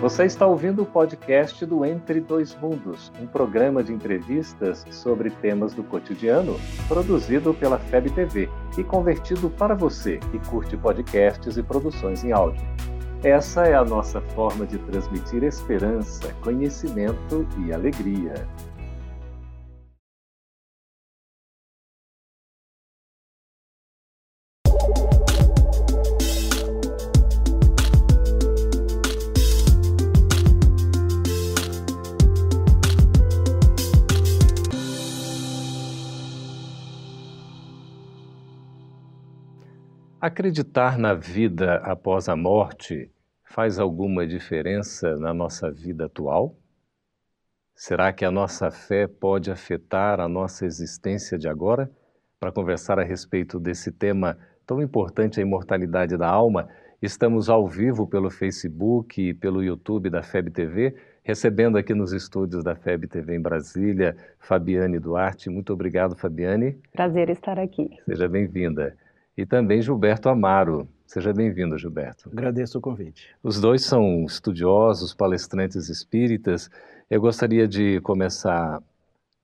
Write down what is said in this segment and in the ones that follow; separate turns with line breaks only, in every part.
Você está ouvindo o podcast do Entre Dois Mundos, um programa de entrevistas sobre temas do cotidiano, produzido pela FEB TV e convertido para você que curte podcasts e produções em áudio. Essa é a nossa forma de transmitir esperança, conhecimento e alegria. Acreditar na vida após a morte faz alguma diferença na nossa vida atual? Será que a nossa fé pode afetar a nossa existência de agora? Para conversar a respeito desse tema tão importante, a imortalidade da alma, estamos ao vivo pelo Facebook e pelo YouTube da FEB TV, recebendo aqui nos estúdios da FEB TV em Brasília, Fabiane Duarte. Muito obrigado, Fabiane.
Prazer estar aqui.
Seja bem-vinda e também Gilberto Amaro. Seja bem-vindo, Gilberto.
Agradeço o convite.
Os dois são estudiosos, palestrantes espíritas. Eu gostaria de começar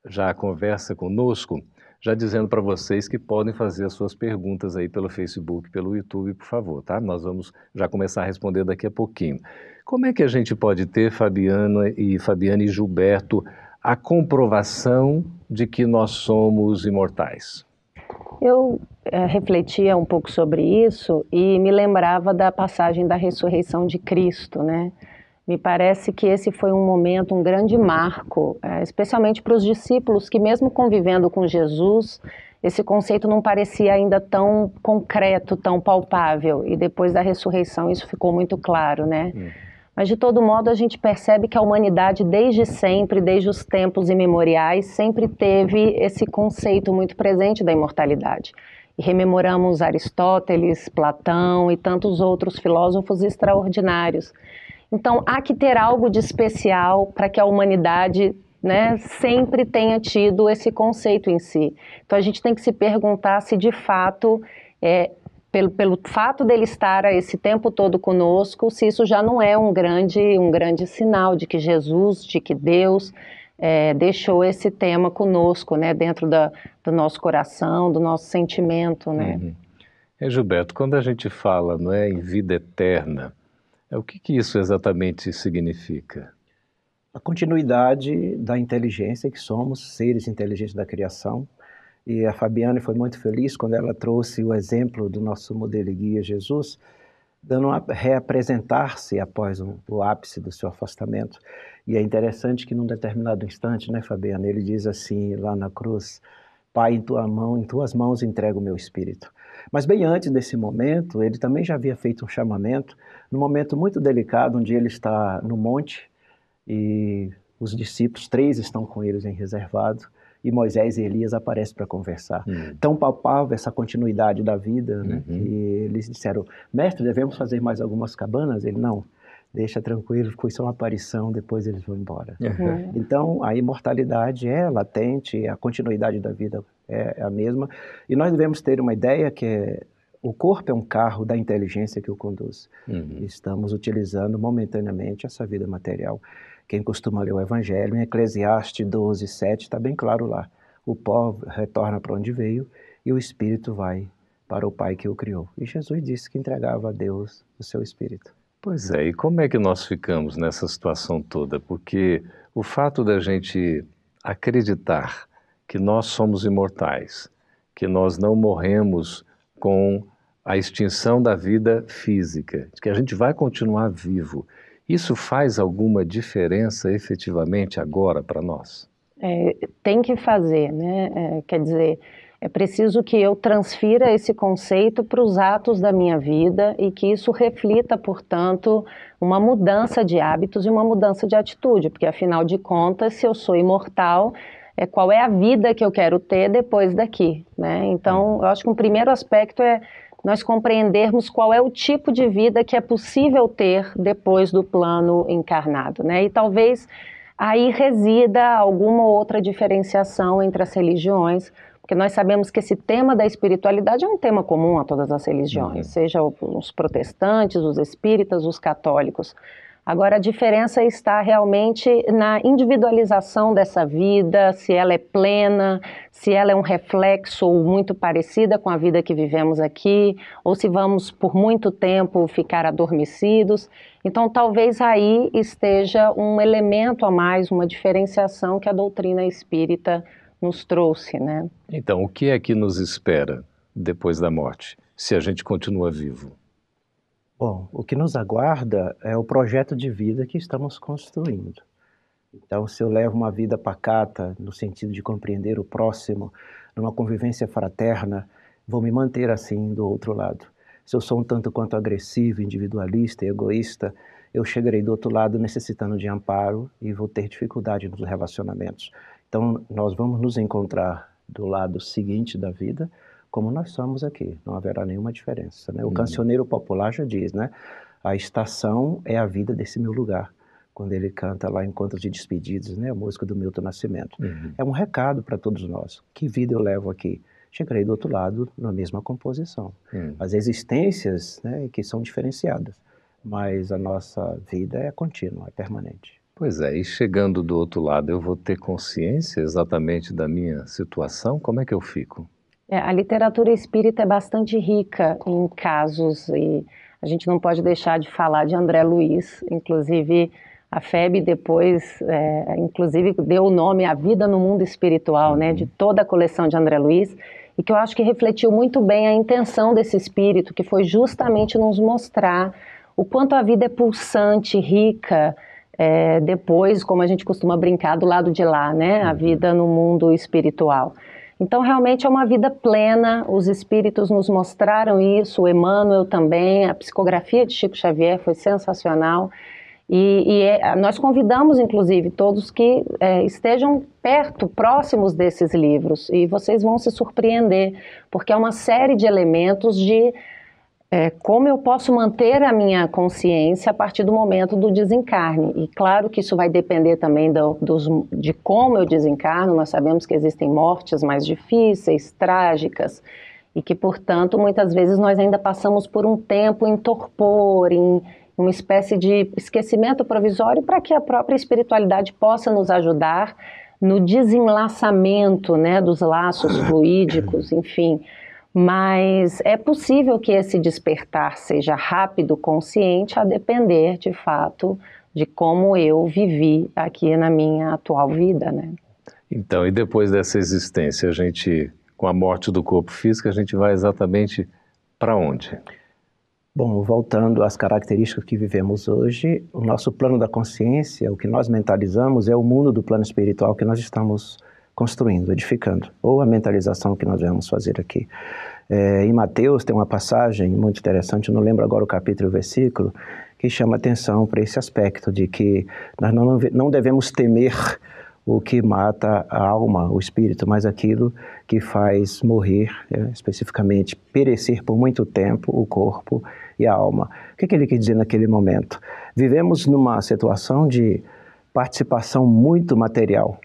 já a conversa conosco, já dizendo para vocês que podem fazer as suas perguntas aí pelo Facebook, pelo YouTube, por favor, tá? Nós vamos já começar a responder daqui a pouquinho. Como é que a gente pode ter, Fabiana e Fabiana e Gilberto, a comprovação de que nós somos imortais?
Eu é, refletia um pouco sobre isso e me lembrava da passagem da ressurreição de Cristo, né? Me parece que esse foi um momento, um grande marco, é, especialmente para os discípulos que, mesmo convivendo com Jesus, esse conceito não parecia ainda tão concreto, tão palpável. E depois da ressurreição isso ficou muito claro, né? Hum. Mas de todo modo a gente percebe que a humanidade desde sempre, desde os tempos imemoriais, sempre teve esse conceito muito presente da imortalidade. E rememoramos Aristóteles, Platão e tantos outros filósofos extraordinários. Então há que ter algo de especial para que a humanidade né, sempre tenha tido esse conceito em si. Então a gente tem que se perguntar se de fato é, pelo, pelo fato dele estar esse tempo todo conosco, se isso já não é um grande, um grande sinal de que Jesus, de que Deus é, deixou esse tema conosco, né, dentro da, do nosso coração, do nosso sentimento, né. Uhum.
É, Gilberto, quando a gente fala não é, em vida eterna, é, o que, que isso exatamente significa?
A continuidade da inteligência, que somos seres inteligentes da criação, e a Fabiane foi muito feliz quando ela trouxe o exemplo do nosso modelo guia Jesus, dando a reapresentar-se após o, o, ápice do seu afastamento. E é interessante que num determinado instante, né, Fabiana, ele diz assim lá na cruz: Pai, em tua mão, em tuas mãos entrego o meu espírito. Mas bem antes desse momento, ele também já havia feito um chamamento, num momento muito delicado, onde ele está no monte e os discípulos, três estão com eles em reservado, e Moisés e Elias aparecem para conversar. Uhum. Tão palpável essa continuidade da vida, né, uhum. que eles disseram, mestre, devemos fazer mais algumas cabanas? Ele, não, deixa tranquilo, foi só uma aparição, depois eles vão embora. Uhum. Então, a imortalidade é latente, a continuidade da vida é a mesma, e nós devemos ter uma ideia que é, o corpo é um carro da inteligência que o conduz. Uhum. Estamos utilizando momentaneamente essa vida material. Quem costuma ler o Evangelho, em Eclesiastes 12, 7, está bem claro lá. O pó retorna para onde veio e o Espírito vai para o Pai que o criou. E Jesus disse que entregava a Deus o seu Espírito.
Pois é, e como é que nós ficamos nessa situação toda? Porque o fato da gente acreditar que nós somos imortais, que nós não morremos com a extinção da vida física, que a gente vai continuar vivo isso faz alguma diferença efetivamente agora para nós?
É, tem que fazer, né? É, quer dizer, é preciso que eu transfira esse conceito para os atos da minha vida e que isso reflita, portanto, uma mudança de hábitos e uma mudança de atitude, porque afinal de contas, se eu sou imortal, é qual é a vida que eu quero ter depois daqui, né? Então, eu acho que um primeiro aspecto é nós compreendermos qual é o tipo de vida que é possível ter depois do plano encarnado, né? E talvez aí resida alguma outra diferenciação entre as religiões, porque nós sabemos que esse tema da espiritualidade é um tema comum a todas as religiões, uhum. seja os protestantes, os espíritas, os católicos. Agora, a diferença está realmente na individualização dessa vida, se ela é plena, se ela é um reflexo ou muito parecida com a vida que vivemos aqui, ou se vamos por muito tempo ficar adormecidos. Então, talvez aí esteja um elemento a mais, uma diferenciação que a doutrina espírita nos trouxe, né?
Então, o que é que nos espera depois da morte, se a gente continua vivo?
Bom, o que nos aguarda é o projeto de vida que estamos construindo. Então, se eu levo uma vida pacata, no sentido de compreender o próximo, numa convivência fraterna, vou me manter assim do outro lado. Se eu sou um tanto quanto agressivo, individualista e egoísta, eu chegarei do outro lado necessitando de amparo e vou ter dificuldade nos relacionamentos. Então, nós vamos nos encontrar do lado seguinte da vida, como nós somos aqui, não haverá nenhuma diferença. Né? O uhum. cancioneiro popular já diz, né? A estação é a vida desse meu lugar, quando ele canta lá Encontros de Despedidos, né? A música do Milton Nascimento. Uhum. É um recado para todos nós. Que vida eu levo aqui? Chegarei do outro lado na mesma composição. Uhum. As existências, né, que são diferenciadas, mas a nossa vida é contínua, é permanente.
Pois é, e chegando do outro lado, eu vou ter consciência exatamente da minha situação? Como é que eu fico?
É, a literatura espírita é bastante rica em casos e a gente não pode deixar de falar de André Luiz, inclusive a FEB depois, é, inclusive deu o nome à vida no mundo espiritual, né, de toda a coleção de André Luiz, e que eu acho que refletiu muito bem a intenção desse espírito, que foi justamente nos mostrar o quanto a vida é pulsante, rica, é, depois, como a gente costuma brincar, do lado de lá, né, a vida no mundo espiritual. Então, realmente é uma vida plena, os espíritos nos mostraram isso, o Emmanuel também, a psicografia de Chico Xavier foi sensacional. E, e é, nós convidamos, inclusive, todos que é, estejam perto, próximos desses livros, e vocês vão se surpreender, porque é uma série de elementos de é, como eu posso manter a minha consciência a partir do momento do desencarne. E claro que isso vai depender também do, dos, de como eu desencarno, nós sabemos que existem mortes mais difíceis, trágicas, e que, portanto, muitas vezes nós ainda passamos por um tempo em torpor, em uma espécie de esquecimento provisório para que a própria espiritualidade possa nos ajudar no desenlaçamento né, dos laços fluídicos, enfim mas é possível que esse despertar seja rápido, consciente, a depender, de fato, de como eu vivi aqui na minha atual vida, né?
Então, e depois dessa existência, a gente, com a morte do corpo físico, a gente vai exatamente para onde?
Bom, voltando às características que vivemos hoje, o nosso plano da consciência, o que nós mentalizamos, é o mundo do plano espiritual que nós estamos construindo, edificando, ou a mentalização que nós vamos fazer aqui. É, em Mateus tem uma passagem muito interessante, não lembro agora o capítulo e o versículo, que chama atenção para esse aspecto de que nós não, não devemos temer o que mata a alma, o espírito, mas aquilo que faz morrer, é, especificamente perecer por muito tempo o corpo e a alma. O que, que ele quer dizer naquele momento? Vivemos numa situação de participação muito material,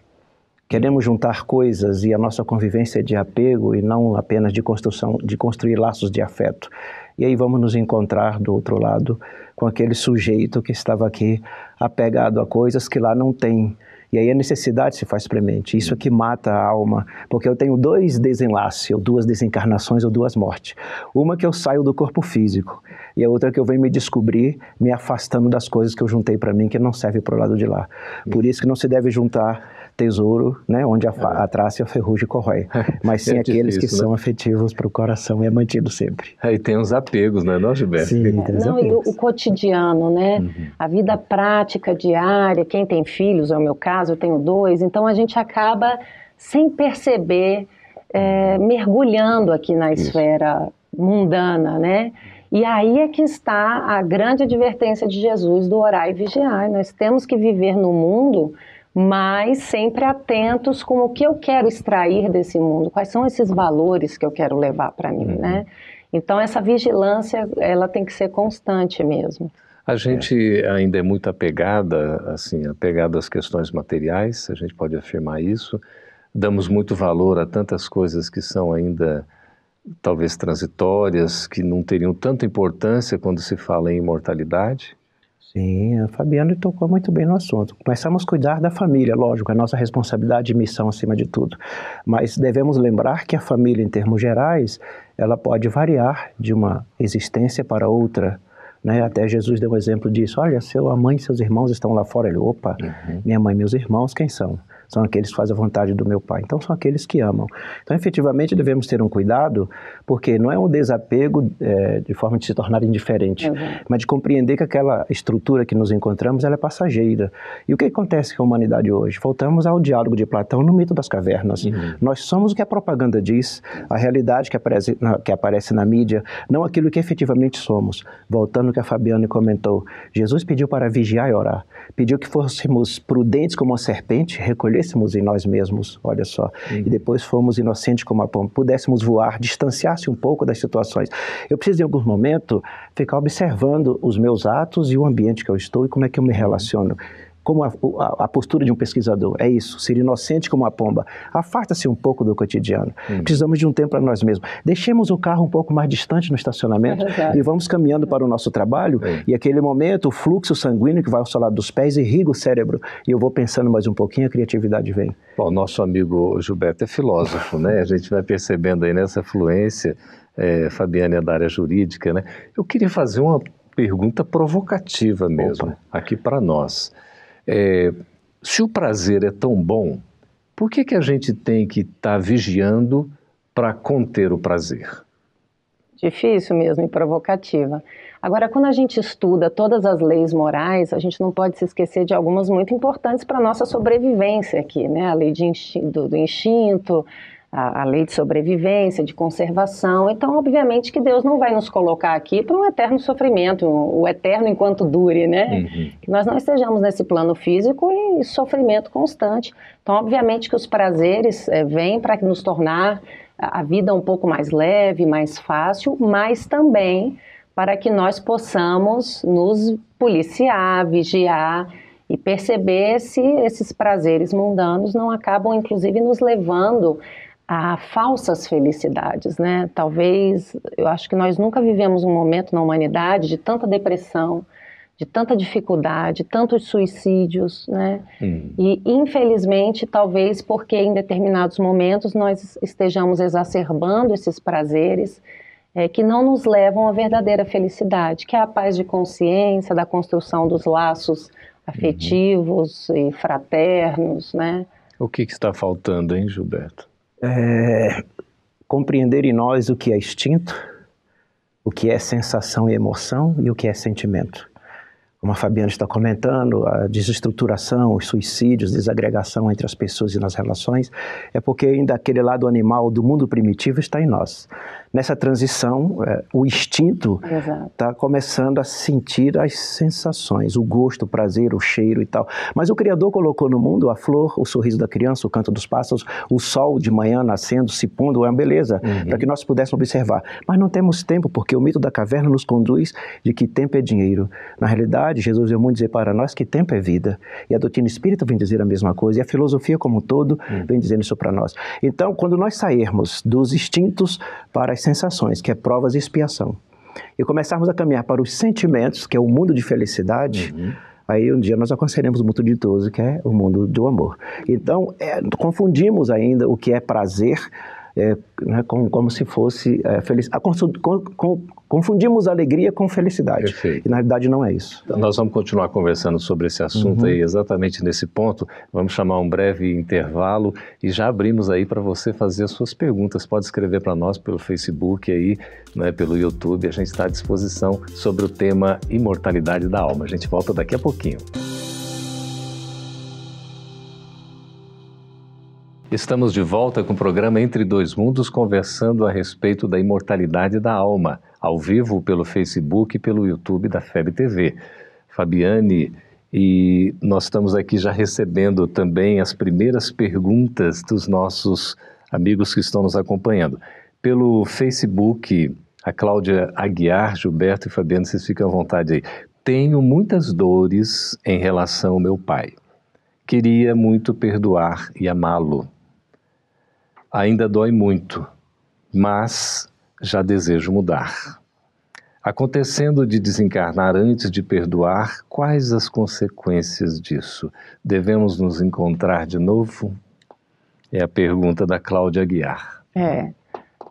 Queremos juntar coisas e a nossa convivência é de apego e não apenas de construção, de construir laços de afeto. E aí vamos nos encontrar do outro lado com aquele sujeito que estava aqui apegado a coisas que lá não tem. E aí a necessidade se faz premente. Isso é que mata a alma, porque eu tenho dois desenlaces, ou duas desencarnações, ou duas mortes. Uma que eu saio do corpo físico, e a outra que eu venho me descobrir me afastando das coisas que eu juntei para mim que não serve para o lado de lá. Por isso que não se deve juntar tesouro, né, onde a, a traça e a ferrugem corrói, mas sim é aqueles difícil, que né? são afetivos para o coração e é mantido sempre.
Aí tem os apegos, né, não, Gilberto?
Sim, tem os não, apegos. e o, o cotidiano, né, uhum. a vida prática diária, quem tem filhos, é o meu caso, eu tenho dois, então a gente acaba sem perceber é, mergulhando aqui na Isso. esfera mundana, né? E aí é que está a grande advertência de Jesus do orar e vigiar. Nós temos que viver no mundo mas sempre atentos com o que eu quero extrair desse mundo, quais são esses valores que eu quero levar para mim, uhum. né? Então essa vigilância, ela tem que ser constante mesmo.
A gente é. ainda é muito apegada, assim, apegada às questões materiais, a gente pode afirmar isso. Damos muito valor a tantas coisas que são ainda talvez transitórias, que não teriam tanta importância quando se fala em imortalidade.
Sim, a Fabiana tocou muito bem no assunto. Começamos a cuidar da família, lógico, é nossa responsabilidade e missão acima de tudo. Mas devemos lembrar que a família, em termos gerais, ela pode variar de uma existência para outra. Né? Até Jesus deu um exemplo disso. Olha, seu, a mãe e seus irmãos estão lá fora. Ele, opa, uhum. minha mãe e meus irmãos, quem são? São aqueles que fazem a vontade do meu Pai. Então, são aqueles que amam. Então, efetivamente, devemos ter um cuidado, porque não é um desapego é, de forma de se tornar indiferente, uhum. mas de compreender que aquela estrutura que nos encontramos ela é passageira. E o que acontece com a humanidade hoje? Voltamos ao diálogo de Platão no mito das cavernas. Uhum. Nós somos o que a propaganda diz, a realidade que aparece, na, que aparece na mídia, não aquilo que efetivamente somos. Voltando ao que a Fabiane comentou, Jesus pediu para vigiar e orar, pediu que fôssemos prudentes como uma serpente, recolher crescêssemos em nós mesmos, olha só, uhum. e depois fomos inocentes como a pomba, pudéssemos voar, distanciar-se um pouco das situações. Eu preciso, em algum momento, ficar observando os meus atos e o ambiente que eu estou e como é que eu me relaciono como a, a, a, postura de um pesquisador. É isso, ser inocente como a pomba. Afasta-se um pouco do cotidiano. Hum. Precisamos de um tempo para nós mesmos. Deixemos o carro um pouco mais distante no estacionamento é e vamos caminhando para o nosso trabalho. É. E aquele momento, o fluxo sanguíneo que vai ao seu lado dos pés irriga o cérebro. E eu vou pensando mais um pouquinho, a criatividade vem.
Bom, nosso amigo Gilberto é filósofo, né? A gente vai percebendo aí nessa fluência. É, Fabiane é da área jurídica, né? Eu queria fazer uma pergunta provocativa mesmo, Opa. aqui para nós. É, se o prazer é tão bom, por que, que a gente tem que estar tá vigiando para conter o prazer?
Difícil mesmo e provocativa. Agora, quando a gente estuda todas as leis morais, a gente não pode se esquecer de algumas muito importantes para a nossa sobrevivência aqui, né? A lei do, do instinto, a, a, lei de sobrevivência, de conservação. Então, obviamente que Deus não vai nos colocar aqui para um eterno sofrimento, o eterno enquanto dure, né? Uhum. Que nós não estejamos nesse plano físico e sofrimento constante. Então, obviamente que os prazeres é, vêm para nos tornar a vida um pouco mais leve, mais fácil, mas também para que nós possamos nos policiar, vigiar e perceber se esses prazeres mundanos não acabam, inclusive, nos levando a falsas felicidades, né? Talvez, eu acho que nós nunca vivemos um momento na humanidade de tanta depressão, de tanta dificuldade, tantos suicídios, né? Hum. E infelizmente, talvez porque em determinados momentos nós estejamos exacerbando esses prazeres é, que não nos levam à verdadeira felicidade, que é a paz de consciência, da construção dos laços afetivos uhum. e fraternos, né?
O que, que está faltando, hein, Gilberto?
É, compreender em nós o que é instinto, o que é sensação e emoção e o que é sentimento. Como a Fabiana está comentando, a desestruturação, os suicídios, desagregação entre as pessoas e nas relações, é porque ainda aquele lado animal do mundo primitivo está em nós nessa transição, é, o instinto está começando a sentir as sensações, o gosto, o prazer, o cheiro e tal. Mas o Criador colocou no mundo a flor, o sorriso da criança, o canto dos pássaros, o sol de manhã nascendo, se pondo, é uma beleza, uhum. para que nós pudéssemos observar. Mas não temos tempo, porque o mito da caverna nos conduz de que tempo é dinheiro. Na realidade, Jesus veio muito dizer para nós que tempo é vida. E a doutrina espírita vem dizer a mesma coisa, e a filosofia como um todo uhum. vem dizendo isso para nós. Então, quando nós sairmos dos instintos para as sensações, que é provas e expiação, e começarmos a caminhar para os sentimentos, que é o mundo de felicidade, uhum. aí um dia nós alcançaremos o mundo ditoso, que é o mundo do amor. Então, é, confundimos ainda o que é prazer é, né, como, como, se fosse é, feliz. Com, com, confundimos alegria com felicidade. Perfeito. E na realidade não é isso.
Então, nós vamos continuar conversando sobre esse assunto uhum. aí, exatamente nesse ponto. Vamos chamar um breve intervalo e já abrimos aí para você fazer as suas perguntas. Pode escrever para nós pelo Facebook aí, né, pelo YouTube. A gente está à disposição sobre o tema imortalidade da alma. A gente volta daqui a pouquinho. Estamos de volta com o programa Entre Dois Mundos, conversando a respeito da imortalidade da alma, ao vivo pelo Facebook e pelo YouTube da FEB TV. Fabiane, e nós estamos aqui já recebendo também as primeiras perguntas dos nossos amigos que estão nos acompanhando. Pelo Facebook, a Cláudia Aguiar, Gilberto e Fabiano, vocês ficam à vontade aí. Tenho muitas dores em relação ao meu pai. Queria muito perdoar e amá-lo Ainda dói muito, mas já desejo mudar. Acontecendo de desencarnar antes de perdoar, quais as consequências disso? Devemos nos encontrar de novo? É a pergunta da Cláudia Aguiar.
É.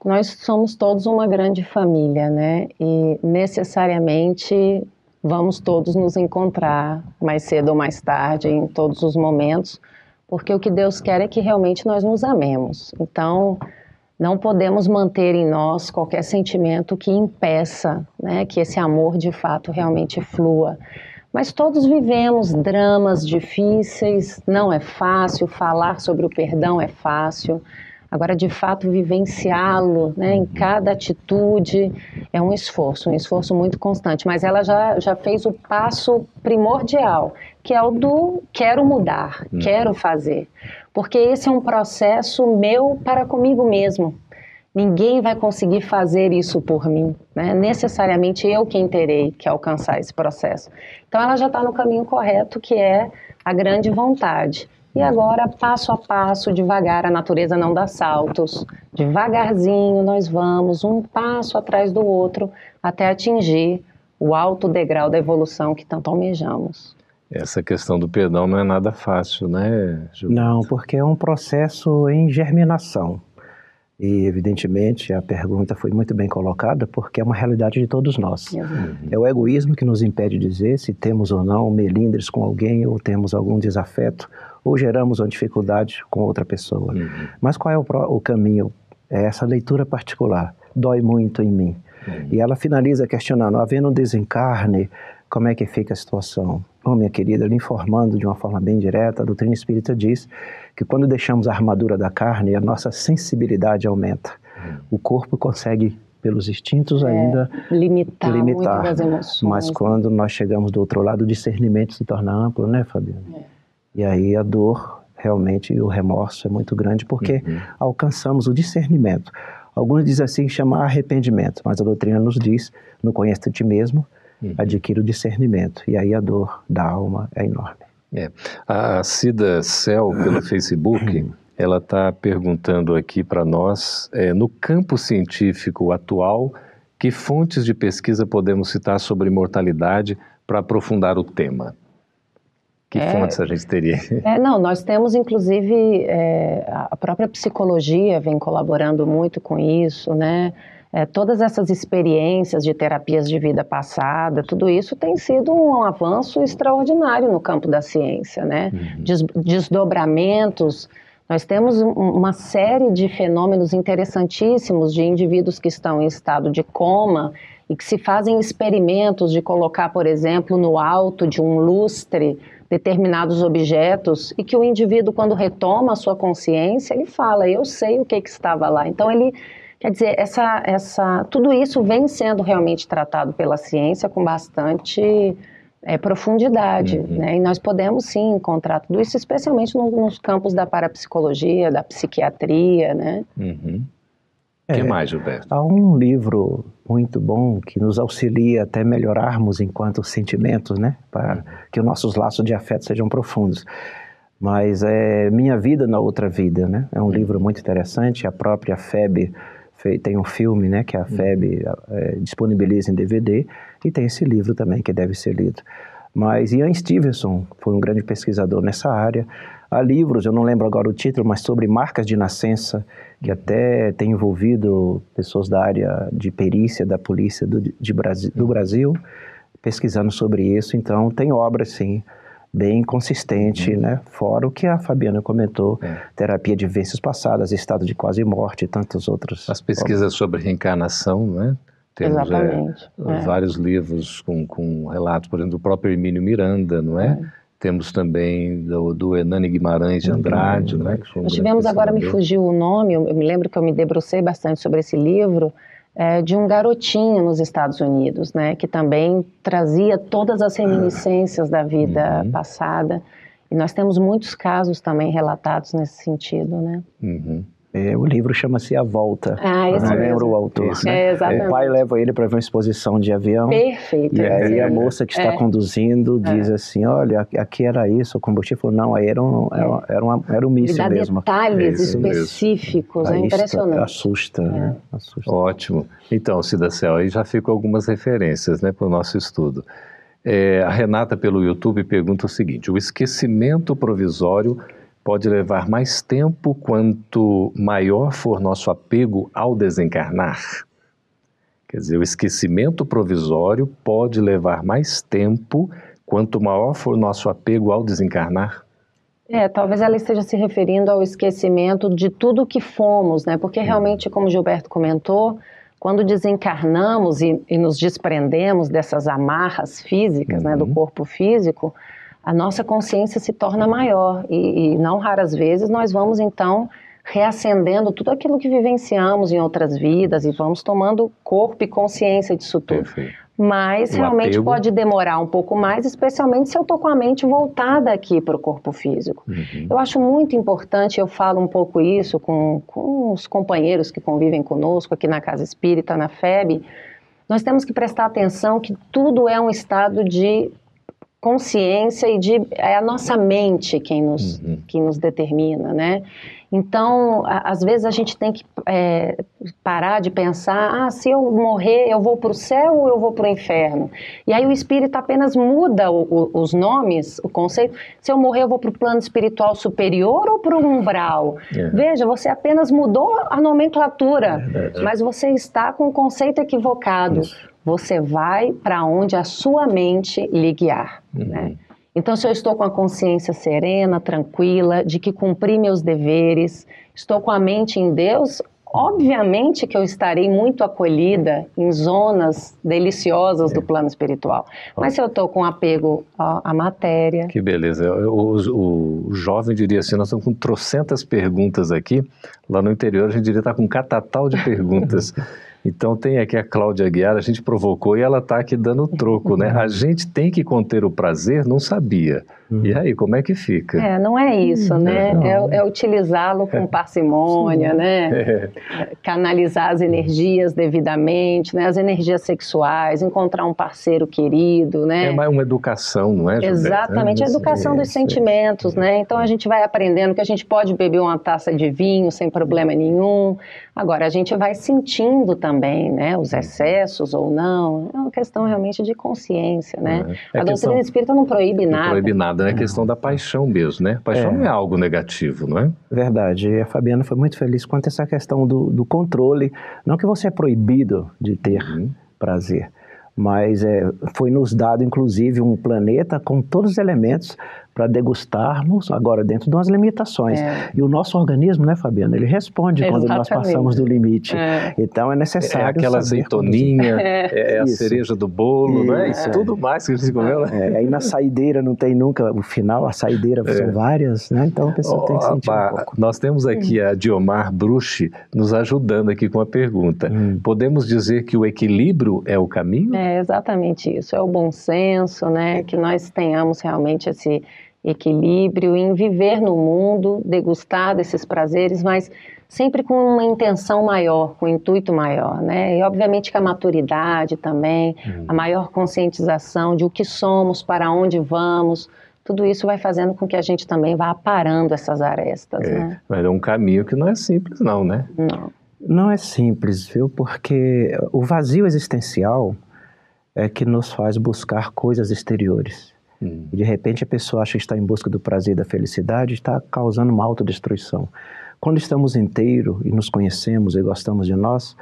Nós somos todos uma grande família, né? E necessariamente vamos todos nos encontrar mais cedo ou mais tarde, em todos os momentos, porque o que Deus quer é que realmente nós nos amemos. Então, não podemos manter em nós qualquer sentimento que impeça né, que esse amor de fato realmente flua. Mas todos vivemos dramas difíceis, não é fácil, falar sobre o perdão é fácil. Agora, de fato, vivenciá-lo né, em cada atitude é um esforço, um esforço muito constante. Mas ela já, já fez o passo primordial, que é o do quero mudar, hum. quero fazer. Porque esse é um processo meu para comigo mesmo. Ninguém vai conseguir fazer isso por mim. Né? Necessariamente eu quem terei que alcançar esse processo. Então, ela já está no caminho correto, que é a grande vontade. E agora, passo a passo, devagar, a natureza não dá saltos. Devagarzinho nós vamos, um passo atrás do outro, até atingir o alto degrau da evolução que tanto almejamos.
Essa questão do perdão não é nada fácil, né,
Gilberto? Não, porque é um processo em germinação. E, evidentemente, a pergunta foi muito bem colocada, porque é uma realidade de todos nós. Uhum. É o egoísmo que nos impede de dizer se temos ou não melindres com alguém, ou temos algum desafeto, ou geramos uma dificuldade com outra pessoa. Uhum. Mas qual é o, o, caminho? É essa leitura particular. Dói muito em mim. Uhum. E ela finaliza questionando: havendo um desencarne, como é que fica a situação? Bom, minha querida, lhe informando de uma forma bem direta, a doutrina espírita diz que quando deixamos a armadura da carne, a nossa sensibilidade aumenta. Hum. O corpo consegue, pelos instintos, é, ainda
limitar, limitar. as emoções.
Mas quando nós chegamos do outro lado, o discernimento se torna amplo, né, Fabiana? É. E aí a dor, realmente, e o remorso é muito grande, porque uhum. alcançamos o discernimento. Alguns dizem assim, chamar arrependimento, mas a doutrina nos diz, no conhece ti mesmo, uhum. adquire o discernimento. E aí a dor da alma é enorme.
É. A Cida Cel, pelo Facebook, ela está perguntando aqui para nós, é, no campo científico atual, que fontes de pesquisa podemos citar sobre mortalidade para aprofundar o tema? Que é, fontes a gente teria?
É, não, nós temos inclusive é, a própria psicologia vem colaborando muito com isso, né? é, todas essas experiências de terapias de vida passada, tudo isso tem sido um avanço extraordinário no campo da ciência, né? Uhum. Des desdobramentos. Nós temos uma série de fenômenos interessantíssimos de indivíduos que estão em estado de coma e que se fazem experimentos de colocar, por exemplo, no alto de um lustre determinados objetos e que o indivíduo, quando retoma a sua consciência, ele fala: Eu sei o que, que estava lá. Então, ele Quer dizer, essa, essa, tudo isso vem sendo realmente tratado pela ciência com bastante é, profundidade, uhum. né? E nós podemos sim encontrar tudo isso, especialmente no, nos campos da parapsicologia, da psiquiatria, né?
Uhum. O que é, mais, Gilberto?
Há um livro muito bom que nos auxilia até melhorarmos enquanto sentimentos, né? Para que os nossos laços de afeto sejam profundos. Mas é Minha Vida na Outra Vida, né? É um uhum. livro muito interessante. A própria FEB tem um filme, né, que a uhum. FEB é, disponibiliza em DVD, e tem esse livro também que deve ser lido. Mas Ian Stevenson foi um grande pesquisador nessa área. Há livros, eu não lembro agora o título, mas sobre marcas de nascença, que até tem envolvido pessoas da área de perícia da polícia do, de Brasil, do Brasil pesquisando sobre isso. Então, tem obras, sim, bem consistente, uhum. né? Fora o que a Fabiana comentou, é. terapia de vivências passadas, estado de quase morte e tantos outros.
As pesquisas sobre reencarnação, né? Temos é, Exatamente. É, vários livros com, com relatos, por exemplo, do próprio Hermínio Miranda, não é? é. Temos também do, do Hernani Guimarães de Andrade, uhum. né?
Nós tivemos, agora me fugiu o nome, eu me lembro que eu me debrucei bastante sobre esse livro, é, de um garotinho nos Estados Unidos, né, que também trazia todas as reminiscências da vida uhum. passada. E nós temos muitos casos também relatados nesse sentido, né?
Uhum.
É, o livro chama-se A Volta.
Ah, esse
não
mesmo.
lembro o autor.
Isso, né? É, exatamente.
O pai leva ele para ver uma exposição de avião.
Perfeito.
E aí a moça que está
É.
conduzindo diz assim, olha, aqui- era isso, o combustível. Falou, não, aí era um, era, era, uma, era um míssil
dá
mesmo.
detalhes
É isso
específicos, é
isso
impressionante.
Assusta, né? Assusta.
Ótimo. Então, Cidacel, aí já ficam algumas referências né, para o nosso estudo. É, a Renata, pelo YouTube, pergunta o seguinte: o esquecimento provisório pode levar mais tempo quanto maior for nosso apego ao desencarnar? Quer dizer, o esquecimento provisório pode levar mais tempo quanto maior for nosso apego ao desencarnar?
É, talvez ela esteja se referindo ao esquecimento de tudo que fomos, né? Porque realmente, como o Gilberto comentou, quando desencarnamos e, e nos desprendemos dessas amarras físicas, né, do
Uhum.
corpo físico, a nossa consciência se torna maior e, e não raras vezes nós vamos então reacendendo tudo aquilo que vivenciamos em outras vidas e vamos tomando corpo e consciência disso tudo.
Perfeito.
Mas
O
realmente
apego.
pode demorar um pouco mais, especialmente se eu estou com a mente voltada aqui para o corpo físico.
Uhum.
Eu acho muito importante, eu falo um pouco isso com, com os companheiros que convivem conosco aqui na Casa Espírita, na FEB. Nós temos que prestar atenção que tudo é um estado de consciência e de é a nossa mente quem nos,
Uhum.
quem nos determina, né? Então, a- às vezes a gente tem que é, parar de pensar, ah, se eu morrer, eu vou para o céu ou eu vou para o inferno? E aí o espírito apenas muda o- o- os nomes, o conceito. Se eu morrer, eu vou para o plano espiritual superior ou para o umbral?
É.
Veja, você apenas mudou a nomenclatura,
Verdade.
mas você está com o conceito equivocado. Você vai para onde a sua mente lhe guiar. né? Então, se eu estou com a consciência serena, tranquila, de que cumpri meus deveres, estou com a mente em Deus, obviamente que eu estarei muito acolhida em zonas deliciosas do plano espiritual. Mas se eu estou com apego à matéria,
Que beleza. O, o- jovem diria assim: nós estamos com trocentas perguntas aqui. Lá no interior a gente diria estar com um catatal de perguntas. Então tem aqui a Cláudia Aguiar, a gente provocou e ela está aqui dando troco, né? A gente tem que conter o prazer, não sabia. E aí, como é que fica?
é, não é isso, né?
não.
É, é utilizá-lo com parcimônia, né?
É,
canalizar as energias devidamente, né? As energias sexuais, encontrar um parceiro querido, né?
é mais uma educação, não é, Gilberto?
Exatamente,
É,
a educação dos sentimentos, né? Então a gente vai aprendendo que a gente pode beber uma taça de vinho sem problema nenhum. Agora a gente vai sentindo também, né? Os excessos ou não. É uma questão realmente de consciência, né?
É
a
questão-
doutrina espírita não proíbe
Não
nada.
proíbe nada, né? É questão da paixão mesmo, né? Paixão
É.
não é algo negativo, não é?
Verdade. E a Fabiana foi muito feliz quanto a essa questão do, do controle. Não que você é proibido de ter
Uhum.
prazer, mas é, foi nos dado, inclusive, um planeta com todos os elementos para degustarmos, agora dentro de umas limitações.
É.
E o nosso organismo, né, Fabiana, ele responde quando nós
Exatamente.
passamos do limite.
É.
Então é
É
necessário.
aquela
saber
azeitoninha, é, é a
Isso.
cereja do bolo, não é? Isso
Isso.
tudo mais que a gente comeu, né?
É, aí na saideira não tem nunca o final, a saideira são várias, né? Então a pessoa tem que sentir
Bá,
um pouco.
Nós temos aqui a Diomar Bruchi nos ajudando aqui com a pergunta.
Hum.
Podemos dizer que o equilíbrio é o caminho?
É exatamente isso, é o bom senso, né? Que nós tenhamos realmente esse equilíbrio em viver no mundo, degustar desses prazeres, mas sempre com uma intenção maior, com um intuito maior, né? E obviamente que a maturidade também, a maior conscientização de o que somos, para onde vamos, tudo isso vai fazendo com que a gente também vá aparando essas arestas,
É,
né?
mas é um caminho que não é simples, não, né?
Não.
Não é simples, viu? Porque o vazio existencial é que nos faz buscar coisas exteriores.
Hum.
E de repente a pessoa acha que está em busca do prazer e da felicidade está causando uma autodestruição. Quando estamos inteiros e nos conhecemos e gostamos de nós,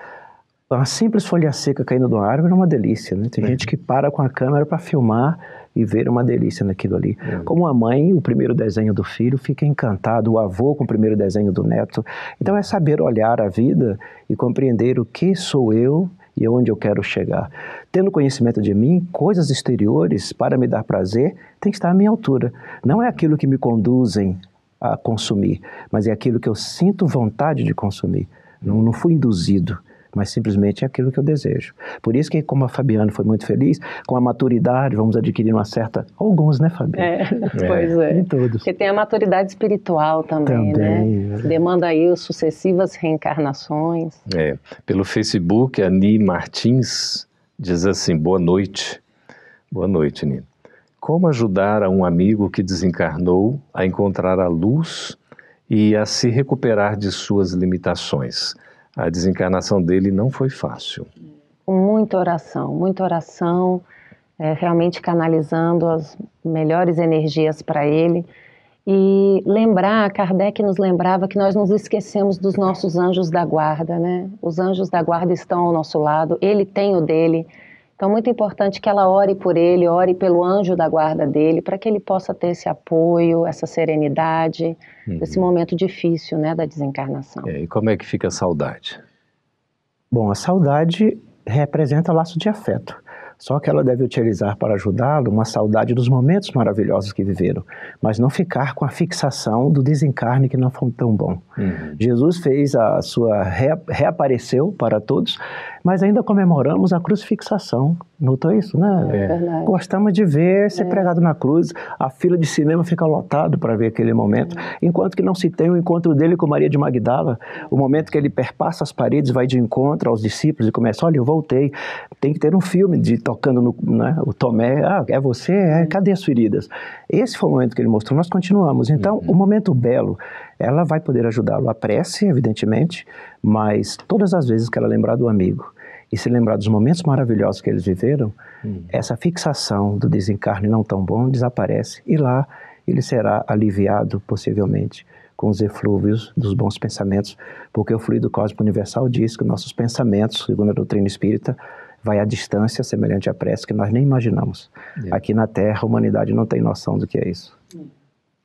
a simples folha seca caindo de uma árvore é uma delícia, né? Tem
É.
gente que para com a câmera para filmar e ver uma delícia naquilo ali.
É.
Como a mãe, o primeiro desenho do filho fica encantado, o avô com o primeiro desenho do neto. Então é saber olhar a vida e compreender o que sou eu e onde eu quero chegar. Tendo conhecimento de mim, coisas exteriores para me dar prazer tem que estar à minha altura. Não é aquilo que me conduzem a consumir, mas é aquilo que eu sinto vontade de consumir. Não, não fui induzido, mas simplesmente é aquilo que eu desejo. Por isso que, como a Fabiana foi muito feliz, com a maturidade, vamos adquirir uma certa. Alguns, né, Fabiana?
É, pois é.
Em todos.
Porque tem a maturidade espiritual também,
Também,
né?
é.
Demanda aí as sucessivas reencarnações.
É, pelo Facebook, a Ni Martins diz assim: boa noite. Boa noite, Ni. Como ajudar a um amigo que desencarnou a encontrar a luz e a se recuperar de suas limitações? A desencarnação dele não foi fácil.
Muita oração, muita oração, é, realmente canalizando as melhores energias para ele. E lembrar, Kardec nos lembrava que nós nos esquecemos dos nossos anjos da guarda, né? Os anjos da guarda estão ao nosso lado, ele tem o dele. Então, muito importante que ela ore por ele, ore pelo anjo da guarda dele, para que ele possa ter esse apoio, essa serenidade,
Uhum.
nesse momento difícil, né, da desencarnação.
É, e como é que fica a saudade?
Bom, a saudade representa laço de afeto. Só que ela deve utilizar para ajudá-lo uma saudade dos momentos maravilhosos que viveram, mas não ficar com a fixação do desencarne que não foi tão bom.
Uhum.
Jesus fez a sua rea- reapareceu para todos, mas ainda comemoramos a crucifixação. Notou isso, né?
É.
Verdade.
Gostamos de ver ser pregado na cruz. A fila de cinema fica lotado para ver aquele momento, enquanto que não se tem o encontro dele com Maria de Magdala, o momento que ele perpassa as paredes, vai de encontro aos discípulos e começa: olha, eu voltei. Tem que ter um filme de tocando no, né, o Tomé. Ah, é você? É, cadê as feridas? Esse foi o momento que ele mostrou. Nós continuamos. Então, o momento belo, ela vai poder ajudá-lo. A prece, evidentemente, mas todas as vezes que ela lembrar do amigo e se lembrar dos momentos maravilhosos que eles viveram, essa fixação do desencarne não tão bom desaparece e lá ele será aliviado, possivelmente, com os eflúvios dos bons pensamentos, porque o fluido cósmico universal diz que nossos pensamentos, segundo a doutrina espírita, vai à distância semelhante à prece que nós nem imaginamos.
É.
Aqui na Terra, a humanidade não tem noção do que é isso.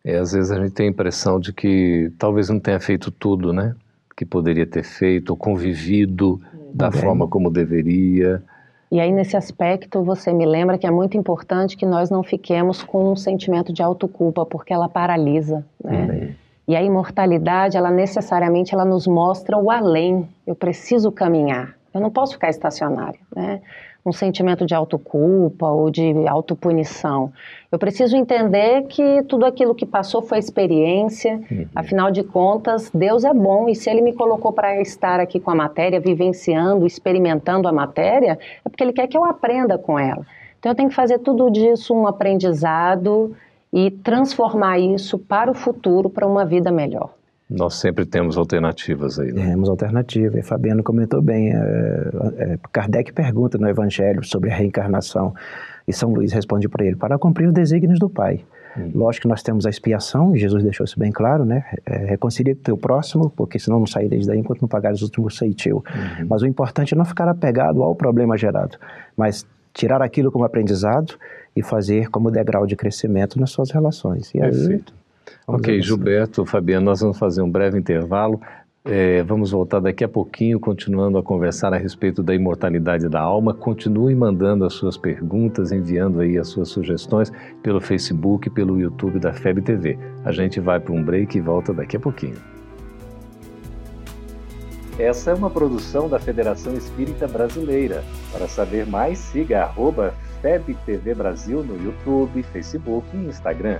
É, às vezes a gente tem a impressão de que talvez não tenha feito tudo, né? Que poderia ter feito, ou convivido da forma como deveria.
E aí, nesse aspecto, você me lembra que é muito importante que nós não fiquemos com um sentimento de autoculpa, porque ela paralisa, né? E a imortalidade, ela necessariamente ela nos mostra o além. Eu preciso caminhar. Eu não posso ficar estacionária, né? Um sentimento de autoculpa ou de autopunição. Eu preciso entender que tudo aquilo que passou foi experiência. Afinal de contas, Deus é bom e se Ele me colocou para estar aqui com a matéria, vivenciando, experimentando a matéria, é porque Ele quer que eu aprenda com ela. Então eu tenho que fazer tudo disso um aprendizado e transformar isso para o futuro, para uma vida melhor.
Nós sempre temos alternativas aí, né?
Temos alternativa. E Fabiano comentou bem. é, é, Kardec pergunta no Evangelho sobre a reencarnação. E São Luís responde para ele: para cumprir os desígnios do Pai. Lógico que nós temos a expiação, Jesus deixou isso bem claro, né? É, reconcilia teu próximo, porque senão não sair desde daí enquanto não pagar os últimos ceitil. Mas o importante é não ficar apegado ao problema gerado, mas tirar aquilo como aprendizado e fazer como degrau de crescimento nas suas relações. E aí,
Perfeito.
Vamos
Ok,
avançar.
Gilberto, Fabiano, nós vamos fazer um breve intervalo. É, vamos voltar daqui a pouquinho, continuando a conversar a respeito da imortalidade da alma. Continue mandando as suas perguntas, enviando aí as suas sugestões pelo Facebook, pelo YouTube da FEB TV. A gente vai para um break e volta daqui a pouquinho. Essa é uma produção da Federação Espírita Brasileira. Para saber mais, siga arroba FebTV Brasil no YouTube, Facebook e Instagram.